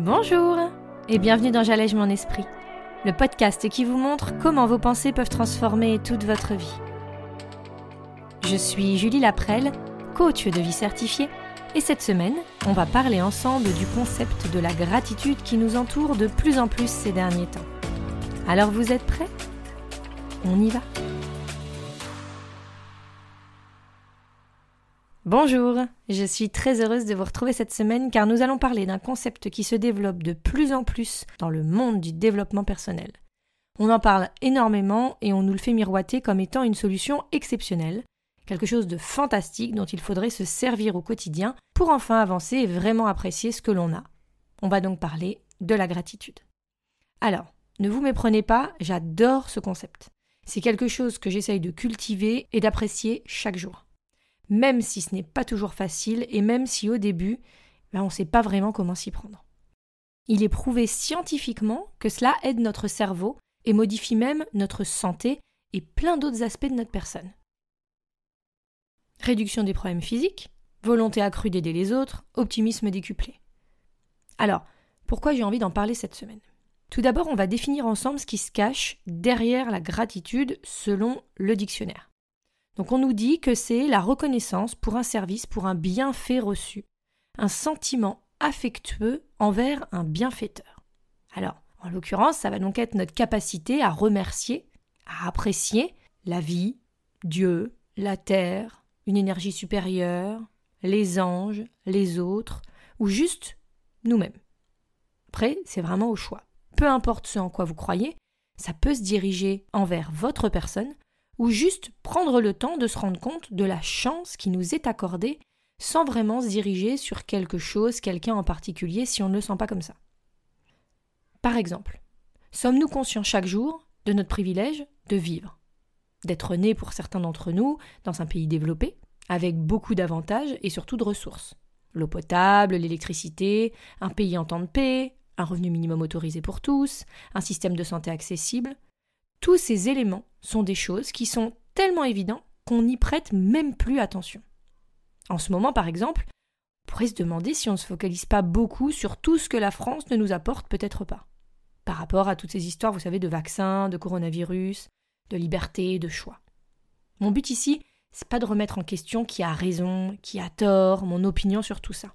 Bonjour et bienvenue dans J'allège mon esprit, le podcast qui vous montre comment vos pensées peuvent transformer toute votre vie. Je suis Julie Laprelle, coach de vie certifiée, et cette semaine, on va parler ensemble du concept de la gratitude qui nous entoure de plus en plus ces derniers temps. Alors vous êtes prêts? On y va? Bonjour, je suis très heureuse de vous retrouver cette semaine car nous allons parler d'un concept qui se développe de plus en plus dans le monde du développement personnel. On en parle énormément et on nous le fait miroiter comme étant une solution exceptionnelle, quelque chose de fantastique dont il faudrait se servir au quotidien pour enfin avancer et vraiment apprécier ce que l'on a. On va donc parler de la gratitude. Alors, ne vous méprenez pas, j'adore ce concept. C'est quelque chose que j'essaye de cultiver et d'apprécier chaque jour même si ce n'est pas toujours facile et même si au début, ben, on ne sait pas vraiment comment s'y prendre. Il est prouvé scientifiquement que cela aide notre cerveau et modifie même notre santé et plein d'autres aspects de notre personne. Réduction des problèmes physiques, volonté accrue d'aider les autres, optimisme décuplé. Alors, pourquoi j'ai envie d'en parler cette semaine? Tout d'abord, on va définir ensemble ce qui se cache derrière la gratitude selon le dictionnaire. Donc on nous dit que c'est la reconnaissance pour un service, pour un bienfait reçu, un sentiment affectueux envers un bienfaiteur. Alors, en l'occurrence, ça va donc être notre capacité à remercier, à apprécier la vie, Dieu, la terre, une énergie supérieure, les anges, les autres, ou juste nous-mêmes. Après, c'est vraiment au choix. Peu importe ce en quoi vous croyez, ça peut se diriger envers votre personne ou juste prendre le temps de se rendre compte de la chance qui nous est accordée sans vraiment se diriger sur quelque chose, quelqu'un en particulier, si on ne le sent pas comme ça. Par exemple, sommes-nous conscients chaque jour de notre privilège de vivre D'être né pour certains d'entre nous dans un pays développé, avec beaucoup d'avantages et surtout de ressources? L'eau potable, l'électricité, un pays en temps de paix, un revenu minimum autorisé pour tous, un système de santé accessible, tous ces éléments sont des choses qui sont tellement évidents qu'on n'y prête même plus attention. En ce moment, par exemple, on pourrait se demander si on ne se focalise pas beaucoup sur tout ce que la France ne nous apporte peut-être pas. Par rapport à toutes ces histoires, vous savez, de vaccins, de coronavirus, de liberté, de choix. Mon but ici, c'est pas de remettre en question qui a raison, qui a tort, mon opinion sur tout ça.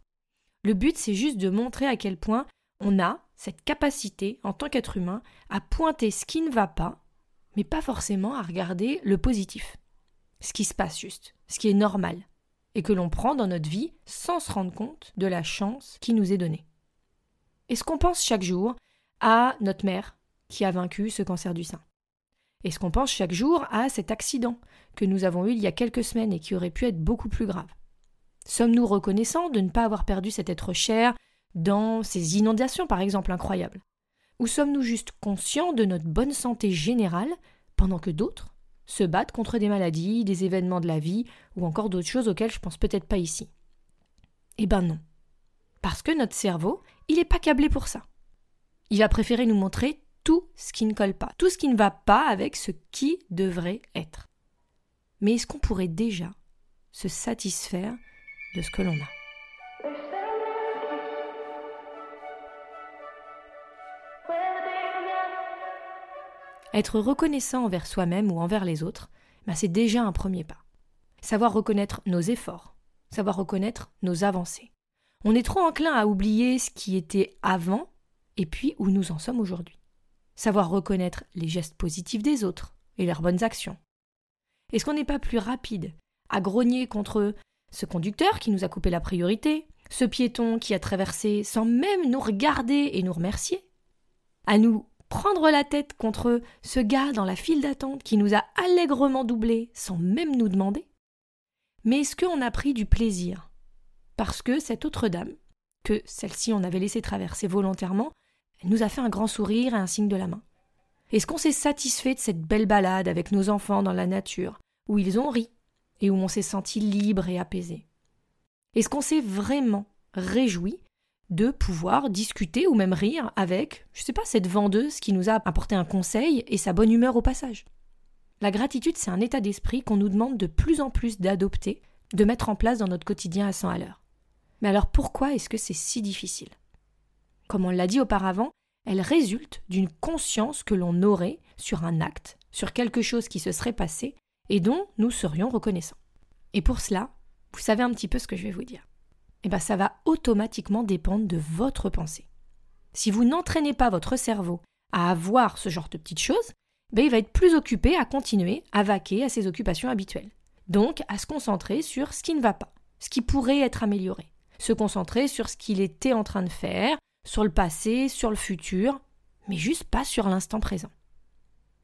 Le but, c'est juste de montrer à quel point on a cette capacité, en tant qu'être humain, à pointer ce qui ne va pas mais pas forcément à regarder le positif. Ce qui se passe juste, ce qui est normal, et que l'on prend dans notre vie sans se rendre compte de la chance qui nous est donnée. Est-ce qu'on pense chaque jour à notre mère qui a vaincu ce cancer du sein Est-ce qu'on pense chaque jour à cet accident que nous avons eu il y a quelques semaines et qui aurait pu être beaucoup plus grave Sommes-nous reconnaissants de ne pas avoir perdu cet être cher dans ces inondations, par exemple, incroyables? Ou sommes-nous juste conscients de notre bonne santé générale pendant que d'autres se battent contre des maladies, des événements de la vie ou encore d'autres choses auxquelles je pense peut-être pas ici? Eh ben non. Parce que notre cerveau, il n'est pas câblé pour ça. Il va préférer nous montrer tout ce qui ne colle pas, tout ce qui ne va pas avec ce qui devrait être. Mais est-ce qu'on pourrait déjà se satisfaire de ce que l'on a? Être reconnaissant envers soi-même ou envers les autres, ben c'est déjà un premier pas. Savoir reconnaître nos efforts, savoir reconnaître nos avancées. On est trop enclin à oublier ce qui était avant et puis où nous en sommes aujourd'hui. Savoir reconnaître les gestes positifs des autres et leurs bonnes actions. Est-ce qu'on n'est pas plus rapide à grogner contre ce conducteur qui nous a coupé la priorité, ce piéton qui a traversé sans même nous regarder et nous remercier, à nous prendre la tête contre ce gars dans la file d'attente qui nous a allègrement doublé sans même nous demander. Mais est-ce qu'on a pris du plaisir? Parce que cette autre dame, que celle-ci on avait laissé traverser volontairement, nous a fait un grand sourire et un signe de la main. Est-ce qu'on s'est satisfait de cette belle balade avec nos enfants dans la nature, où ils ont ri et où on s'est senti libre et apaisé Est-ce qu'on s'est vraiment réjoui de pouvoir discuter ou même rire avec, je sais pas, cette vendeuse qui nous a apporté un conseil et sa bonne humeur au passage. La gratitude, c'est un état d'esprit qu'on nous demande de plus en plus d'adopter, de mettre en place dans notre quotidien à 100 à l'heure. Mais alors pourquoi est-ce que c'est si difficile? Comme on l'a dit auparavant, elles résultent d'une conscience que l'on aurait sur un acte, sur quelque chose qui se serait passé et dont nous serions reconnaissants. Et pour cela, vous savez un petit peu ce que je vais vous dire. Eh bien, ça va automatiquement dépendre de votre pensée. Si vous n'entraînez pas votre cerveau à avoir ce genre de petites choses, ben, il va être plus occupé à continuer à vaquer à ses occupations habituelles. Donc, à se concentrer sur ce qui ne va pas, ce qui pourrait être amélioré. Se concentrer sur ce qu'il était en train de faire, sur le passé, sur le futur, mais juste pas sur l'instant présent.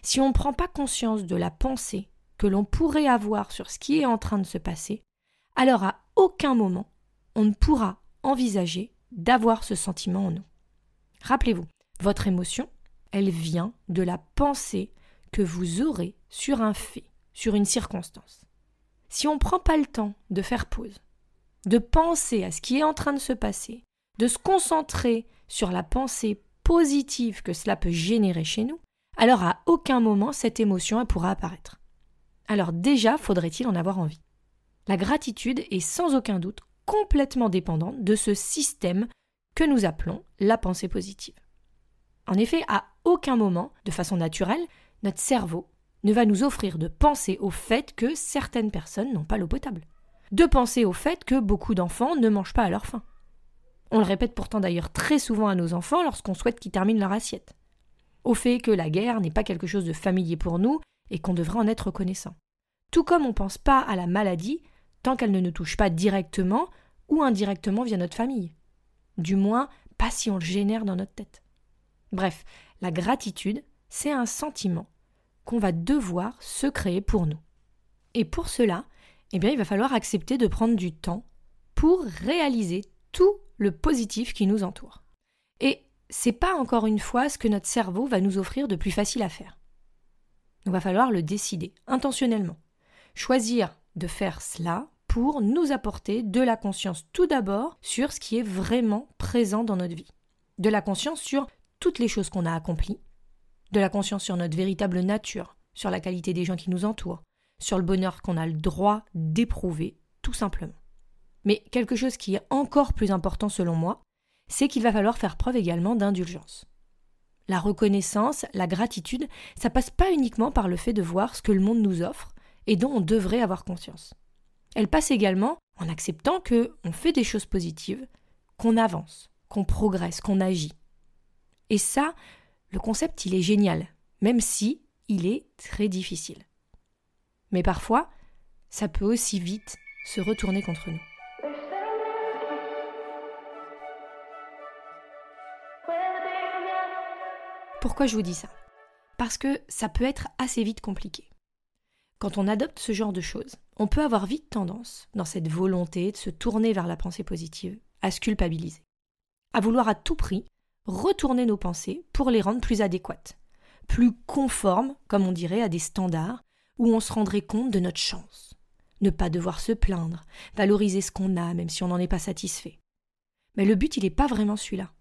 Si on ne prend pas conscience de la pensée que l'on pourrait avoir sur ce qui est en train de se passer, alors à aucun moment on ne pourra envisager d'avoir ce sentiment en nous. Rappelez-vous, votre émotion, elle vient de la pensée que vous aurez sur un fait, sur une circonstance. Si on ne prend pas le temps de faire pause, de penser à ce qui est en train de se passer, de se concentrer sur la pensée positive que cela peut générer chez nous, alors à aucun moment cette émotion pourra apparaître. Alors déjà, faudrait-il en avoir envie. La gratitude est sans aucun doute complètement dépendante de ce système que nous appelons la pensée positive. En effet, à aucun moment, de façon naturelle, notre cerveau ne va nous offrir de penser au fait que certaines personnes n'ont pas l'eau potable, de penser au fait que beaucoup d'enfants ne mangent pas à leur faim. On le répète pourtant d'ailleurs très souvent à nos enfants lorsqu'on souhaite qu'ils terminent leur assiette. Au fait que la guerre n'est pas quelque chose de familier pour nous et qu'on devrait en être reconnaissant. Tout comme on ne pense pas à la maladie tant qu'elle ne nous touche pas directement ou indirectement via notre famille. Du moins, pas si on le génère dans notre tête. Bref, la gratitude, c'est un sentiment qu'on va devoir se créer pour nous. Et pour cela, eh bien, il va falloir accepter de prendre du temps pour réaliser tout le positif qui nous entoure. Et c'est pas encore une fois ce que notre cerveau va nous offrir de plus facile à faire. Il va falloir le décider intentionnellement. Choisir de faire cela pour nous apporter de la conscience tout d'abord sur ce qui est vraiment présent dans notre vie. De la conscience sur toutes les choses qu'on a accomplies, de la conscience sur notre véritable nature, sur la qualité des gens qui nous entourent, sur le bonheur qu'on a le droit d'éprouver, tout simplement. Mais quelque chose qui est encore plus important selon moi, c'est qu'il va falloir faire preuve également d'indulgence. La reconnaissance, la gratitude, ça passe pas uniquement par le fait de voir ce que le monde nous offre et dont on devrait avoir conscience. Elle passe également en acceptant que on fait des choses positives, qu'on avance, qu'on progresse, qu'on agit. Et ça, le concept, il est génial, même si il est très difficile. Mais parfois, ça peut aussi vite se retourner contre nous. Pourquoi je vous dis ça? Parce que ça peut être assez vite compliqué. Quand on adopte ce genre de choses, on peut avoir vite tendance, dans cette volonté de se tourner vers la pensée positive, à se culpabiliser, à vouloir à tout prix retourner nos pensées pour les rendre plus adéquates, plus conformes, comme on dirait, à des standards où on se rendrait compte de notre chance. Ne pas devoir se plaindre, valoriser ce qu'on a même si on n'en est pas satisfait. Mais le but, il n'est pas vraiment celui-là.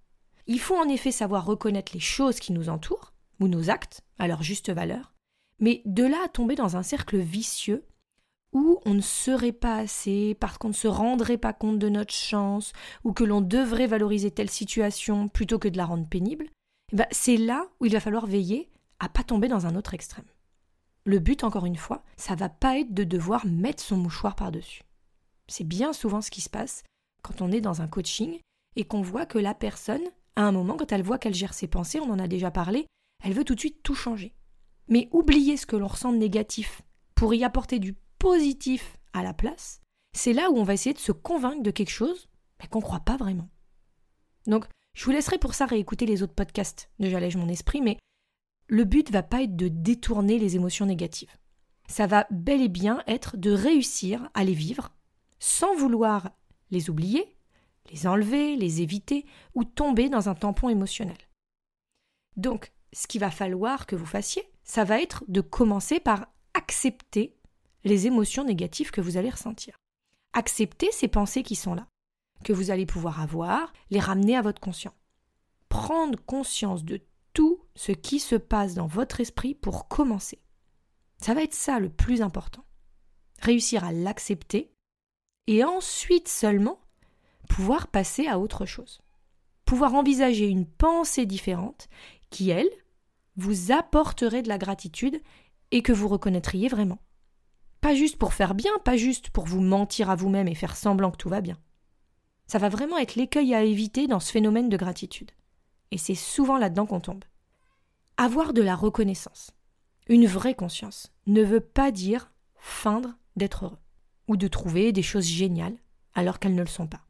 Il faut en effet savoir reconnaître les choses qui nous entourent, ou nos actes, à leur juste valeur, mais de là à tomber dans un cercle vicieux où on ne serait pas assez parce qu'on ne se rendrait pas compte de notre chance ou que l'on devrait valoriser telle situation plutôt que de la rendre pénible, eh ben c'est là où il va falloir veiller à pas tomber dans un autre extrême. Le but, encore une fois, ça va pas être de devoir mettre son mouchoir par-dessus. C'est bien souvent ce qui se passe quand on est dans un coaching et qu'on voit que la personne, à un moment, quand elle voit qu'elle gère ses pensées, on en a déjà parlé, elle veut tout de suite tout changer. Mais oublier ce que l'on ressent de négatif pour y apporter du positif à la place, c'est là où on va essayer de se convaincre de quelque chose mais qu'on ne croit pas vraiment. Donc, je vous laisserai pour ça réécouter les autres podcasts de J'allège mon esprit, mais le but va pas être de détourner les émotions négatives. Ça va bel et bien être de réussir à les vivre sans vouloir les oublier, les enlever, les éviter ou tomber dans un tampon émotionnel. Donc, ce qu'il va falloir que vous fassiez, ça va être de commencer par accepter les émotions négatives que vous allez ressentir. Accepter ces pensées qui sont là, que vous allez pouvoir avoir, les ramener à votre conscient. Prendre conscience de tout ce qui se passe dans votre esprit pour commencer. Ça va être ça le plus important. Réussir à l'accepter et ensuite seulement pouvoir passer à autre chose. pouvoir envisager une pensée différente qui, elle, vous apporterait de la gratitude et que vous reconnaîtriez vraiment. Pas juste pour faire bien, pas juste pour vous mentir à vous-même et faire semblant que tout va bien. Ça va vraiment être l'écueil à éviter dans ce phénomène de gratitude. Et c'est souvent là-dedans qu'on tombe. Avoir de la reconnaissance, une vraie conscience, ne veut pas dire feindre d'être heureux ou de trouver des choses géniales alors qu'elles ne le sont pas.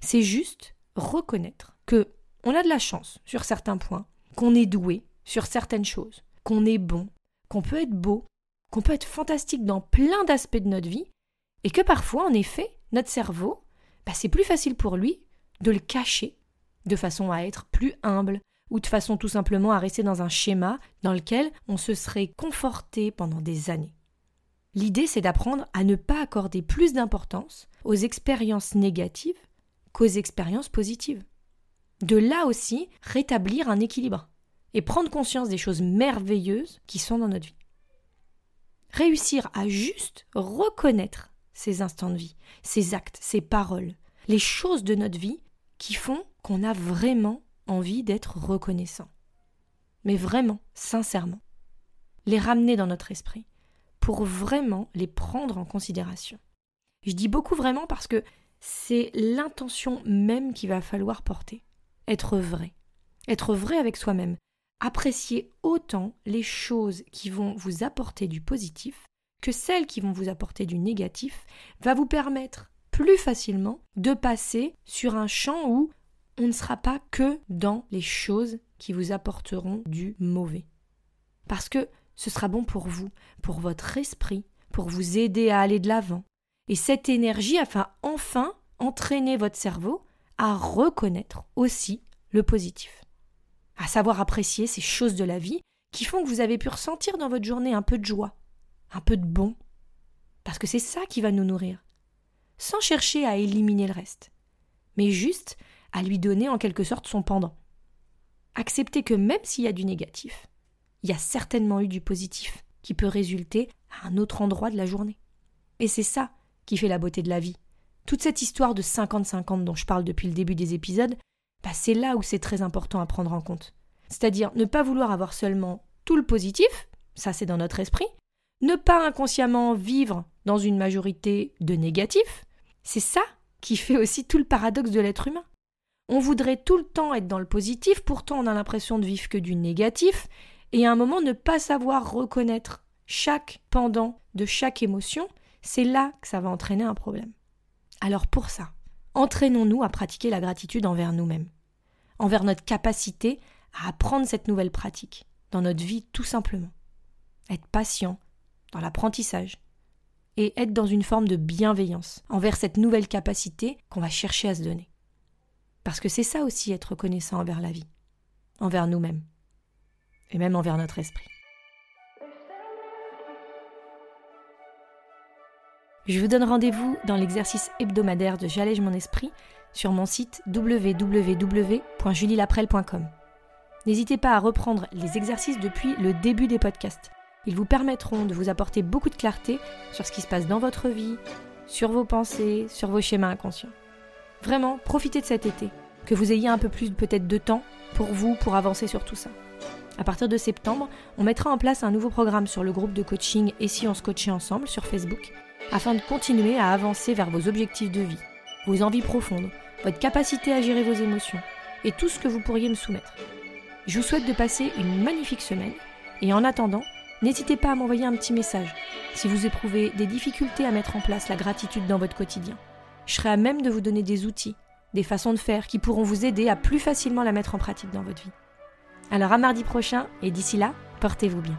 C'est juste reconnaître que on a de la chance sur certains points, qu'on est doué sur certaines choses, qu'on est bon, qu'on peut être beau, qu'on peut être fantastique dans plein d'aspects de notre vie, et que parfois, en effet, notre cerveau, bah, c'est plus facile pour lui de le cacher, de façon à être plus humble, ou de façon tout simplement à rester dans un schéma dans lequel on se serait conforté pendant des années. L'idée, c'est d'apprendre à ne pas accorder plus d'importance aux expériences négatives qu'aux expériences positives. De là aussi, rétablir un équilibre et prendre conscience des choses merveilleuses qui sont dans notre vie. Réussir à juste reconnaître ces instants de vie, ces actes, ces paroles, les choses de notre vie qui font qu'on a vraiment envie d'être reconnaissant. Mais vraiment, sincèrement. Les ramener dans notre esprit pour vraiment les prendre en considération. Je dis beaucoup vraiment parce que c'est l'intention même qu'il va falloir porter. Être vrai. Être vrai avec soi-même. Apprécier autant les choses qui vont vous apporter du positif que celles qui vont vous apporter du négatif va vous permettre plus facilement de passer sur un champ où on ne sera pas que dans les choses qui vous apporteront du mauvais. Parce que ce sera bon pour vous, pour votre esprit, pour vous aider à aller de l'avant. Et cette énergie afin enfin entraîner votre cerveau à reconnaître aussi le positif. À savoir apprécier ces choses de la vie qui font que vous avez pu ressentir dans votre journée un peu de joie, un peu de bon. Parce que c'est ça qui va nous nourrir. Sans chercher à éliminer le reste. Mais juste à lui donner en quelque sorte son pendant. Accepter que même s'il y a du négatif, il y a certainement eu du positif qui peut résulter à un autre endroit de la journée. Et c'est ça qui fait la beauté de la vie. Toute cette histoire de 50-50 dont je parle depuis le début des épisodes, bah c'est là où c'est très important à prendre en compte. C'est-à-dire ne pas vouloir avoir seulement tout le positif, ça c'est dans notre esprit, ne pas inconsciemment vivre dans une majorité de négatifs, c'est ça qui fait aussi tout le paradoxe de l'être humain. On voudrait tout le temps être dans le positif, pourtant on a l'impression de vivre que du négatif, et à un moment ne pas savoir reconnaître chaque pendant de chaque émotion, c'est là que ça va entraîner un problème. Alors pour ça, entraînons-nous à pratiquer la gratitude envers nous-mêmes, envers notre capacité à apprendre cette nouvelle pratique dans notre vie tout simplement. Être patient dans l'apprentissage et être dans une forme de bienveillance envers cette nouvelle capacité qu'on va chercher à se donner. Parce que c'est ça aussi être reconnaissant envers la vie, envers nous-mêmes et même envers notre esprit. Je vous donne rendez-vous dans l'exercice hebdomadaire de J'allège mon esprit sur mon site www.julielaprel.com. N'hésitez pas à reprendre les exercices depuis le début des podcasts. Ils vous permettront de vous apporter beaucoup de clarté sur ce qui se passe dans votre vie, sur vos pensées, sur vos schémas inconscients. Vraiment, profitez de cet été, que vous ayez un peu plus peut-être de temps pour vous, pour avancer sur tout ça. À partir de septembre, on mettra en place un nouveau programme sur le groupe de coaching Et si on se coachait ensemble sur Facebook, afin de continuer à avancer vers vos objectifs de vie, vos envies profondes, votre capacité à gérer vos émotions et tout ce que vous pourriez me soumettre. Je vous souhaite de passer une magnifique semaine et en attendant, n'hésitez pas à m'envoyer un petit message si vous éprouvez des difficultés à mettre en place la gratitude dans votre quotidien. Je serai à même de vous donner des outils, des façons de faire qui pourront vous aider à plus facilement la mettre en pratique dans votre vie. Alors à mardi prochain et d'ici là, portez-vous bien.